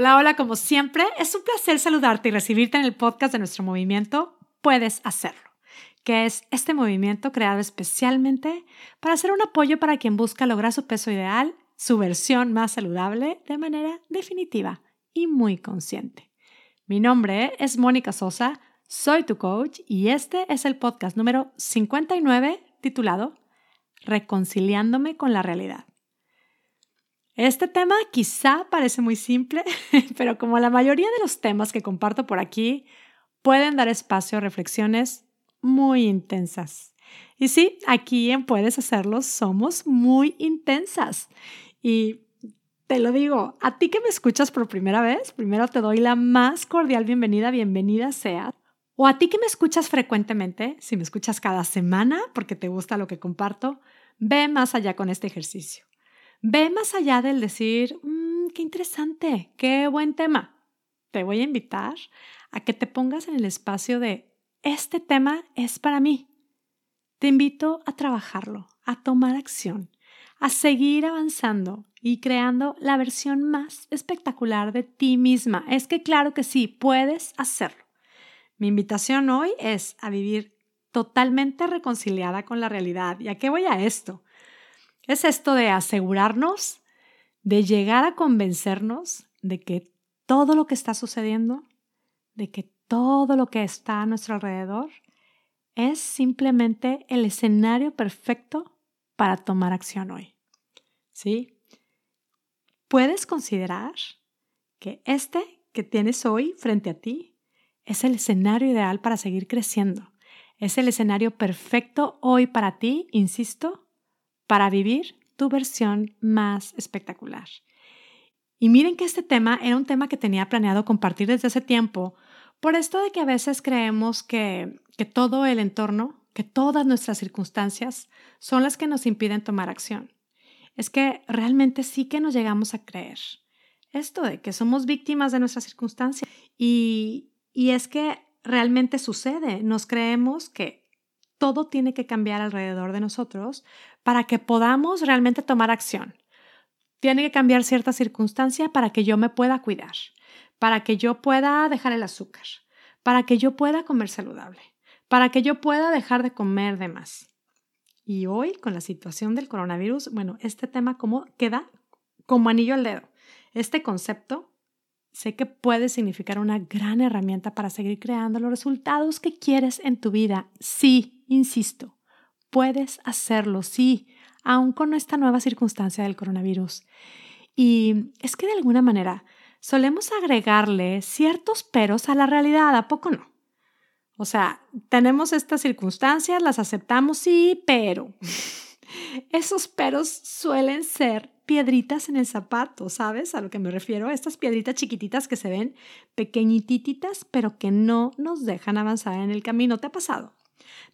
Hola, hola, como siempre, es un placer saludarte y recibirte en el podcast de nuestro movimiento Puedes Hacerlo, que es este movimiento creado especialmente para ser un apoyo para quien busca lograr su peso ideal, su versión más saludable de manera definitiva y muy consciente. Mi nombre es Mónica Sosa, soy tu coach y este es el podcast número 59 titulado Reconciliándome con la realidad. Este tema quizá parece muy simple, pero como la mayoría de los temas que comparto por aquí, pueden dar espacio a reflexiones muy intensas. Y sí, aquí en Puedes Hacerlo somos muy intensas. Y te lo digo, a ti que me escuchas por primera vez, primero te doy la más cordial bienvenida, bienvenida sea. O a ti que me escuchas frecuentemente, si me escuchas cada semana porque te gusta lo que comparto, ve más allá con este ejercicio. Ve más allá del decir, mmm, qué interesante, qué buen tema. Te voy a invitar a que te pongas en el espacio de, este tema es para mí. Te invito a trabajarlo, a tomar acción, a seguir avanzando y creando la versión más espectacular de ti misma. Es que claro que sí, puedes hacerlo. Mi invitación hoy es a vivir totalmente reconciliada con la realidad. ¿Y a qué voy a esto? Es esto de asegurarnos, de llegar a convencernos de que todo lo que está sucediendo, de que todo lo que está a nuestro alrededor, es simplemente el escenario perfecto para tomar acción hoy. ¿Sí? Puedes considerar que este que tienes hoy frente a ti es el escenario ideal para seguir creciendo. Es el escenario perfecto hoy para ti, insisto, para vivir tu versión más espectacular. Y miren que este tema era un tema que tenía planeado compartir desde hace tiempo, por esto de que a veces creemos que, que todo el entorno, que todas nuestras circunstancias son las que nos impiden tomar acción. Es que realmente sí que nos llegamos a creer esto de que somos víctimas de nuestras circunstancias. Y, y es que realmente sucede, nos creemos que todo tiene que cambiar alrededor de nosotros para que podamos realmente tomar acción. Tiene que cambiar cierta circunstancia para que yo me pueda cuidar, para que yo pueda dejar el azúcar, para que yo pueda comer saludable, para que yo pueda dejar de comer de más. Y hoy, con la situación del coronavirus, bueno, este tema como queda como anillo al dedo. Este concepto sé que puede significar una gran herramienta para seguir creando los resultados que quieres en tu vida. Sí, insisto, puedes hacerlo, sí, aún con esta nueva circunstancia del coronavirus. Y es que de alguna manera solemos agregarle ciertos peros a la realidad, ¿a poco no? O sea, tenemos estas circunstancias, las aceptamos, sí, pero esos peros suelen ser piedritas en el zapato, ¿sabes? A lo que me refiero, estas piedritas chiquititas que se ven pequeñititas, pero que no nos dejan avanzar en el camino. ¿Te ha pasado?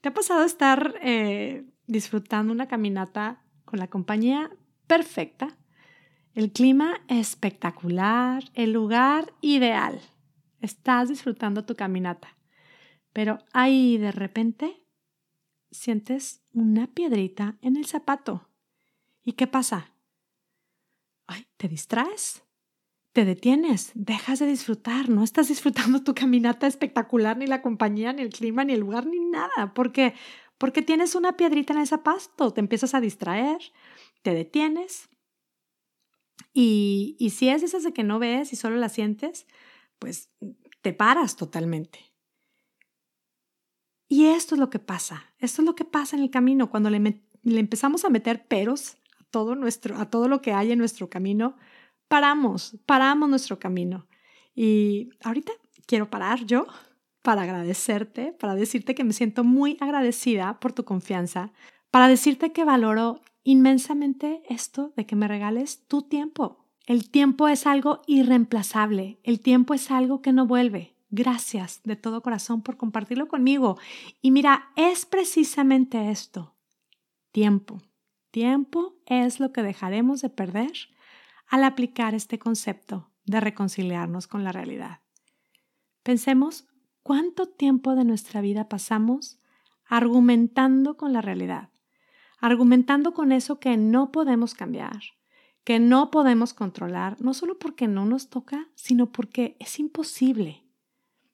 ¿Te ha pasado estar eh, disfrutando una caminata con la compañía perfecta? El clima espectacular, el lugar ideal. Estás disfrutando tu caminata. Pero ahí de repente sientes una piedrita en el zapato. ¿Y qué pasa? Ay, ¿te distraes? Te detienes, dejas de disfrutar, no estás disfrutando tu caminata espectacular, ni la compañía, ni el clima, ni el lugar, ni nada, porque porque tienes una piedrita en el zapato, te empiezas a distraer, te detienes. Y, y si es esas de que no ves y solo la sientes, pues te paras totalmente. Y esto es lo que pasa, esto es lo que pasa en el camino cuando le, le empezamos a meter peros a todo, nuestro, a todo lo que hay en nuestro camino, paramos, paramos nuestro camino. Y ahorita quiero parar yo para agradecerte, para decirte que me siento muy agradecida por tu confianza, para decirte que valoro inmensamente esto de que me regales tu tiempo. El tiempo es algo irreemplazable, el tiempo es algo que no vuelve. Gracias de todo corazón por compartirlo conmigo. Y mira, es precisamente esto, tiempo. Tiempo es lo que dejaremos de perder al aplicar este concepto de reconciliarnos con la realidad. Pensemos ¿Cuánto tiempo de nuestra vida pasamos argumentando con la realidad? Argumentando con eso que no podemos cambiar, que no podemos controlar, no solo porque no nos toca, sino porque es imposible.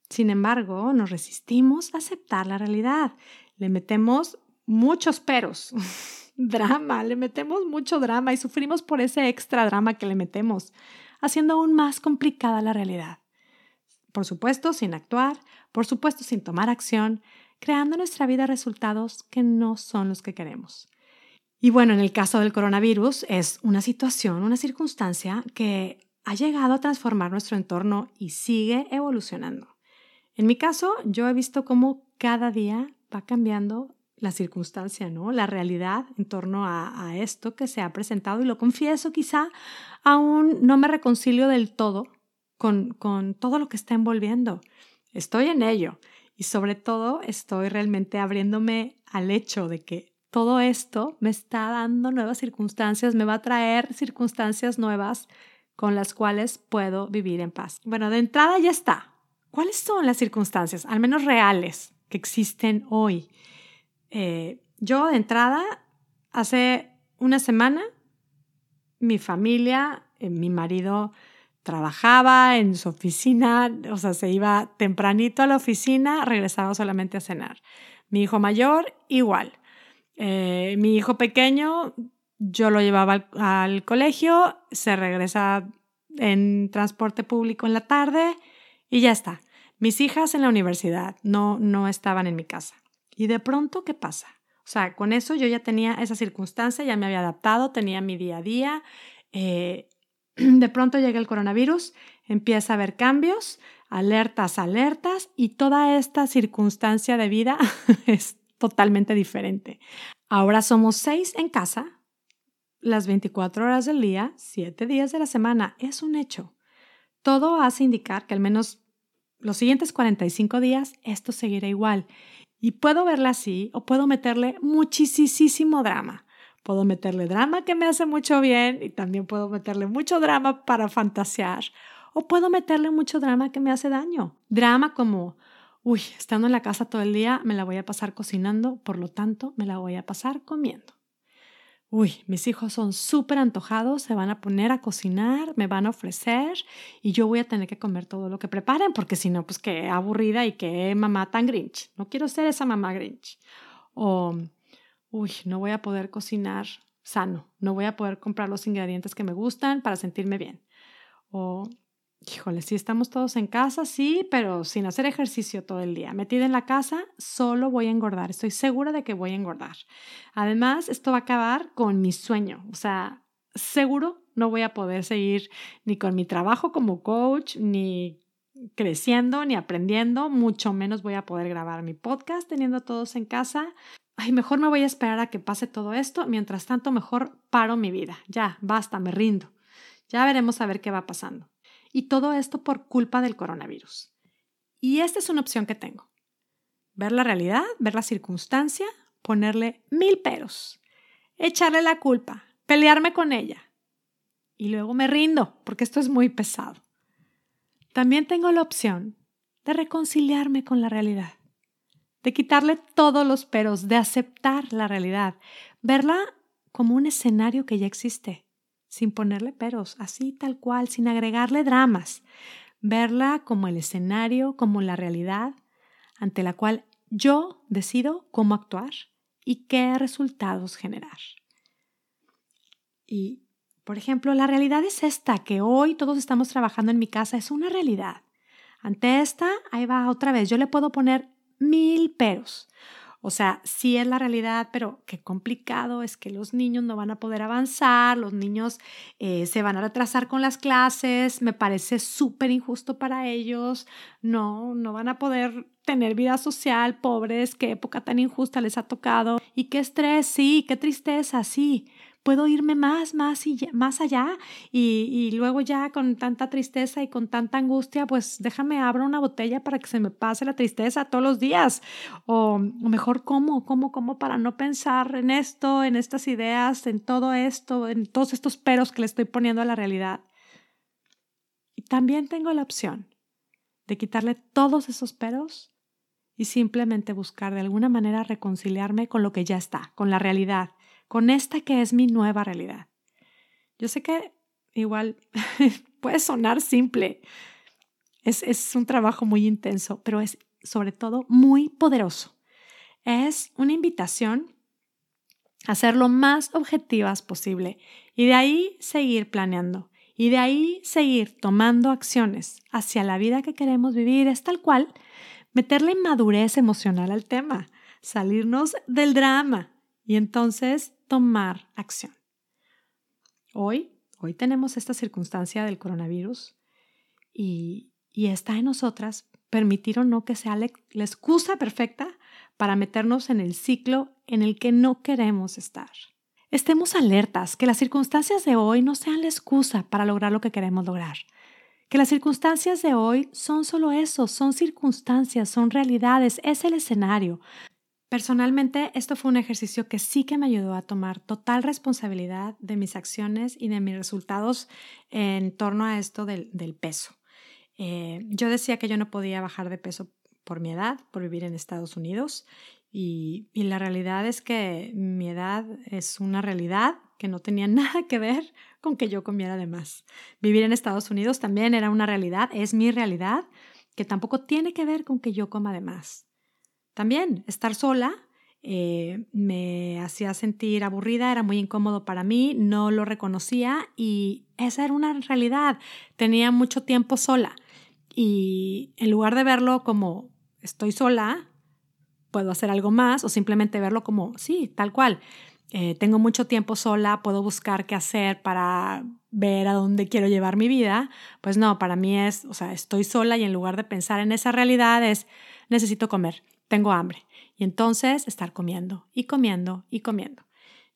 Sin embargo, nos resistimos a aceptar la realidad. Le metemos muchos peros, drama, le metemos mucho drama y sufrimos por ese extra drama que le metemos, haciendo aún más complicada la realidad. Por supuesto, sin actuar, por supuesto, sin tomar acción, creando nuestra vida resultados que no son los que queremos. Y bueno, en el caso del coronavirus es una situación, una circunstancia que ha llegado a transformar nuestro entorno y sigue evolucionando. En mi caso, yo he visto cómo cada día va cambiando la circunstancia, ¿no? La realidad en torno a, esto que se ha presentado y lo confieso, quizá aún no me reconcilio del todo con, con todo lo que está envolviendo. Estoy en ello y sobre todo estoy realmente abriéndome al hecho de que todo esto me está dando nuevas circunstancias, me va a traer circunstancias nuevas con las cuales puedo vivir en paz. Bueno, de entrada ya está. ¿Cuáles son las circunstancias, al menos reales, que existen hoy? Eh, yo de entrada, hace una semana, mi familia, eh, mi marido trabajaba en su oficina, o sea, se iba tempranito a la oficina, regresaba solamente a cenar. Mi hijo mayor, igual. Eh, mi hijo pequeño, yo lo llevaba al, colegio, se regresa en transporte público en la tarde y ya está. Mis hijas en la universidad no, no estaban en mi casa. Y de pronto, ¿qué pasa? O sea, con eso yo ya tenía esa circunstancia, ya me había adaptado, tenía mi día a día. Eh, de pronto llega el coronavirus, empieza a haber cambios, alertas, alertas, y toda esta circunstancia de vida es totalmente diferente. Ahora somos seis en casa, las 24 horas del día, siete días de la semana. Es un hecho. Todo hace indicar que al menos los siguientes 45 días esto seguirá igual. Y puedo verla así o puedo meterle muchísimo drama. Puedo meterle drama que me hace mucho bien y también puedo meterle mucho drama para fantasear. O puedo meterle mucho drama que me hace daño. Drama como uy, estando en la casa todo el día me la voy a pasar cocinando, por lo tanto me la voy a pasar comiendo. Uy, mis hijos son súper antojados, se van a poner a cocinar, me van a ofrecer y yo voy a tener que comer todo lo que preparen porque si no, pues qué aburrida y qué mamá tan grinch. No quiero ser esa mamá grinch. O, uy, no voy a poder cocinar sano, no voy a poder comprar los ingredientes que me gustan para sentirme bien. O híjole, sí estamos todos en casa, sí, pero sin hacer ejercicio todo el día. Metida en la casa, solo voy a engordar. Estoy segura de que voy a engordar. Además, esto va a acabar con mi sueño. O sea, seguro no voy a poder seguir ni con mi trabajo como coach, ni creciendo, ni aprendiendo. Mucho menos voy a poder grabar mi podcast teniendo todos en casa. Ay, mejor me voy a esperar a que pase todo esto. Mientras tanto, mejor paro mi vida. Ya, basta, me rindo. Ya veremos a ver qué va pasando. Y todo esto por culpa del coronavirus. Y esta es una opción que tengo. Ver la realidad, ver la circunstancia, ponerle mil peros, echarle la culpa, pelearme con ella. Y luego me rindo, porque esto es muy pesado. También tengo la opción de reconciliarme con la realidad, de quitarle todos los peros, de aceptar la realidad, verla como un escenario que ya existe, sin ponerle peros, así tal cual, sin agregarle dramas. Verla como el escenario, como la realidad ante la cual yo decido cómo actuar y qué resultados generar. Y, por ejemplo, la realidad es esta, que hoy todos estamos trabajando en mi casa, es una realidad. Ante esta, ahí va otra vez, yo le puedo poner mil peros. O sea, sí es la realidad, pero qué complicado es que los niños no van a poder avanzar, los niños eh, se van a retrasar con las clases, me parece súper injusto para ellos, no, no van a poder tener vida social, pobres, qué época tan injusta les ha tocado y qué estrés, sí, qué tristeza, sí puedo irme más, más y más allá y, y, luego ya con tanta tristeza y con tanta angustia, pues déjame abro una botella para que se me pase la tristeza todos los días. O, o mejor, ¿cómo? ¿Cómo? ¿Cómo? Para no pensar en esto, en estas ideas, en todo esto, en todos estos peros que le estoy poniendo a la realidad. Y también tengo la opción de quitarle todos esos peros y simplemente buscar de alguna manera reconciliarme con lo que ya está, con la realidad, con esta que es mi nueva realidad. Yo sé que igual puede sonar simple, es, es un trabajo muy intenso, pero es sobre todo muy poderoso. Es una invitación a ser lo más objetivas posible y de ahí seguir planeando y de ahí seguir tomando acciones hacia la vida que queremos vivir. Es tal cual meterle madurez emocional al tema, salirnos del drama y entonces tomar acción. Hoy, hoy tenemos esta circunstancia del coronavirus y, y está en nosotras permitir o no que sea la excusa perfecta para meternos en el ciclo en el que no queremos estar. Estemos alertas, que las circunstancias de hoy no sean la excusa para lograr lo que queremos lograr. Que las circunstancias de hoy son solo eso, son circunstancias, son realidades, es el escenario. Personalmente, esto fue un ejercicio que sí que me ayudó a tomar total responsabilidad de mis acciones y de mis resultados en torno a esto del, del peso. Eh, yo decía que yo no podía bajar de peso por mi edad, por vivir en Estados Unidos, y, y la realidad es que mi edad es una realidad que no tenía nada que ver con que yo comiera de más. Vivir en Estados Unidos también era una realidad, es mi realidad, que tampoco tiene que ver con que yo coma de más. También estar sola eh, me hacía sentir aburrida, era muy incómodo para mí, no lo reconocía y esa era una realidad. Tenía mucho tiempo sola y en lugar de verlo como estoy sola, puedo hacer algo más o simplemente verlo como, sí, tal cual. Eh, tengo mucho tiempo sola, puedo buscar qué hacer para ver a dónde quiero llevar mi vida. Pues no, para mí es, o sea, estoy sola y en lugar de pensar en esa realidad es, necesito comer, tengo hambre. Y entonces estar comiendo y comiendo y comiendo.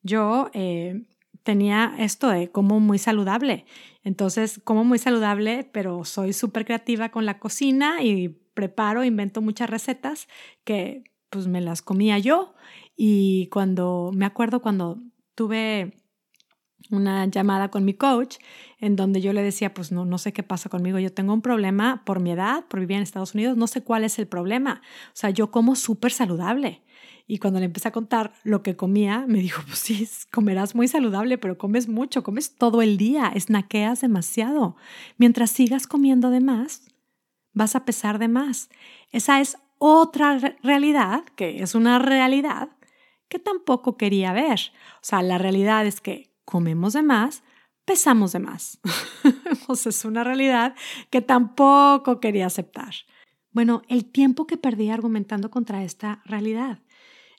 Yo eh, tenía esto de como muy saludable. Entonces, como muy saludable, pero soy súper creativa con la cocina y preparo, invento muchas recetas que pues me las comía yo. Y cuando, me acuerdo cuando tuve una llamada con mi coach en donde yo le decía, pues no, no sé qué pasa conmigo, yo tengo un problema por mi edad, por vivir en Estados Unidos, no sé cuál es el problema. O sea, yo como súper saludable. Y cuando le empecé a contar lo que comía, me dijo, pues sí, comerás muy saludable, pero comes mucho, comes todo el día, snaqueas demasiado. Mientras sigas comiendo de más, vas a pesar de más. Esa es otra realidad, que es una realidad que tampoco quería ver. O sea, la realidad es que comemos de más, pesamos de más. sea, es una realidad que tampoco quería aceptar. Bueno, el tiempo que perdí argumentando contra esta realidad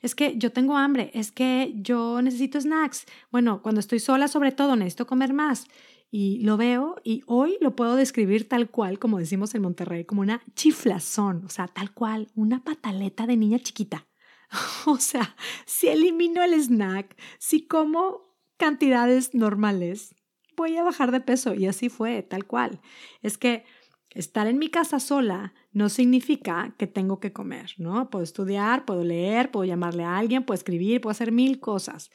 es que yo tengo hambre, es que yo necesito snacks. Bueno, cuando estoy sola sobre todo necesito comer más. Y lo veo y hoy lo puedo describir tal cual, como decimos en Monterrey, como una chiflazón, o sea, tal cual, una pataleta de niña chiquita. o sea, si elimino el snack, si como cantidades normales, voy a bajar de peso. Y así fue, tal cual. Es que estar en mi casa sola no significa que tengo que comer, ¿no? Puedo estudiar, puedo leer, puedo llamarle a alguien, puedo escribir, puedo hacer mil cosas.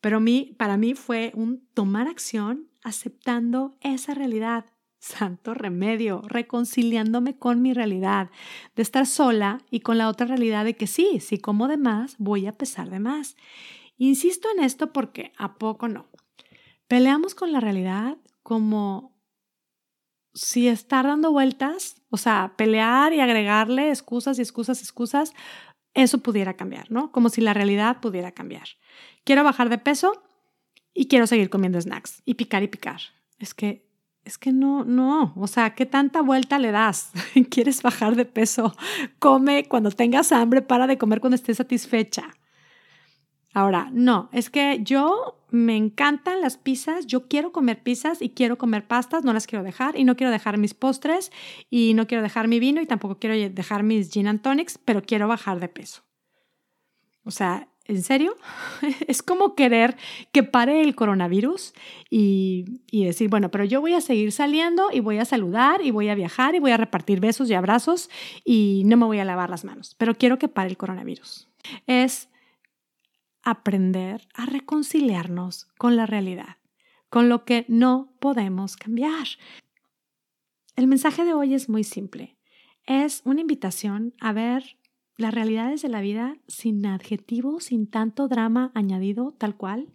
Pero mí, para mí fue un tomar acción aceptando esa realidad. Santo remedio, reconciliándome con mi realidad, de estar sola y con la otra realidad de que sí, si como de más, voy a pesar de más. Insisto en esto porque a poco no. Peleamos con la realidad como si estar dando vueltas, o sea, pelear y agregarle excusas y excusas, excusas, eso pudiera cambiar, ¿no? Como si la realidad pudiera cambiar. Quiero bajar de peso y quiero seguir comiendo snacks y picar y picar. Es que, es que no, no, o sea, ¿qué tanta vuelta le das? ¿Quieres bajar de peso? Come cuando tengas hambre, para de comer cuando estés satisfecha. Ahora, no, es que yo me encantan las pizzas, yo quiero comer pizzas y quiero comer pastas, no las quiero dejar y no quiero dejar mis postres y no quiero dejar mi vino y tampoco quiero dejar mis gin and tonics, pero quiero bajar de peso. O sea, ¿en serio? es como querer que pare el coronavirus y, decir, bueno, pero yo voy a seguir saliendo y voy a saludar y voy a viajar y voy a repartir besos y abrazos y no me voy a lavar las manos, pero quiero que pare el coronavirus. Es aprender a reconciliarnos con la realidad, con lo que no podemos cambiar. El mensaje de hoy es muy simple. Es una invitación a ver las realidades de la vida sin adjetivos, sin tanto drama añadido, tal cual,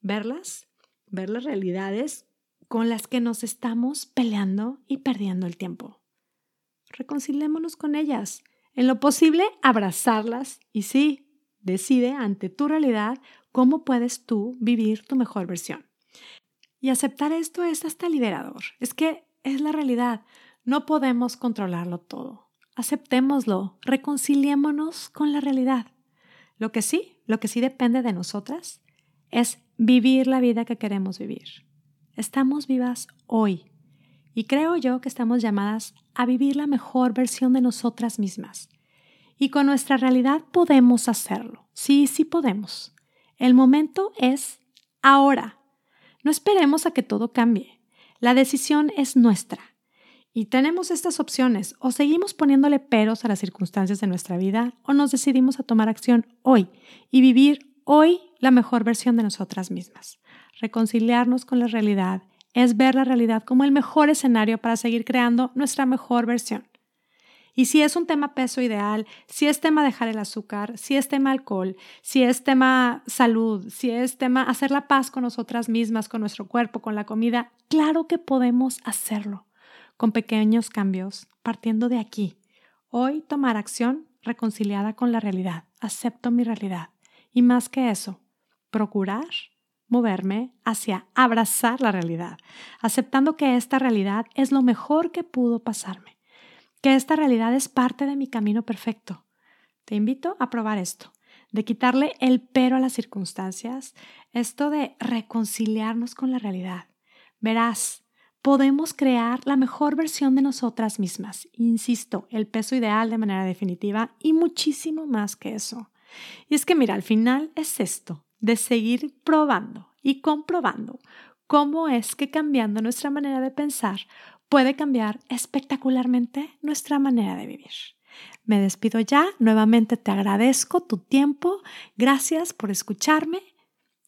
verlas ver las realidades con las que nos estamos peleando y perdiendo el tiempo. Reconciliémonos con ellas. En lo posible, abrazarlas y sí, decide ante tu realidad cómo puedes tú vivir tu mejor versión. Y aceptar esto es hasta liberador. Es que es la realidad. No podemos controlarlo todo. Aceptémoslo, reconciliémonos con la realidad. Lo que sí, lo que sí depende de nosotras es vivir la vida que queremos vivir. Estamos vivas hoy y creo yo que estamos llamadas a vivir la mejor versión de nosotras mismas. Y con nuestra realidad podemos hacerlo. Sí, sí podemos. El momento es ahora. No esperemos a que todo cambie. La decisión es nuestra. Y tenemos estas opciones. O seguimos poniéndole peros a las circunstancias de nuestra vida o nos decidimos a tomar acción hoy y vivir hoy la mejor versión de nosotras mismas. Reconciliarnos con la realidad es ver la realidad como el mejor escenario para seguir creando nuestra mejor versión. Y si es un tema peso ideal, si es tema dejar el azúcar, si es tema alcohol, si es tema salud, si es tema hacer la paz con nosotras mismas, con nuestro cuerpo, con la comida, claro que podemos hacerlo con pequeños cambios, partiendo de aquí. Hoy tomar acción reconciliada con la realidad. Acepto mi realidad. Y más que eso, procurar moverme hacia abrazar la realidad, aceptando que esta realidad es lo mejor que pudo pasarme que esta realidad es parte de mi camino perfecto. Te invito a probar esto, de quitarle el pero a las circunstancias, esto de reconciliarnos con la realidad. Verás, podemos crear la mejor versión de nosotras mismas, insisto, el peso ideal de manera definitiva y muchísimo más que eso. Y es que mira, al final es esto, de seguir probando y comprobando cómo es que cambiando nuestra manera de pensar puede cambiar espectacularmente nuestra manera de vivir. Me despido ya, nuevamente te agradezco tu tiempo, gracias por escucharme,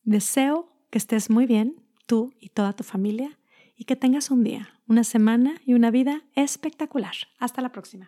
deseo que estés muy bien, tú y toda tu familia, y que tengas un día, una semana y una vida espectacular. Hasta la próxima.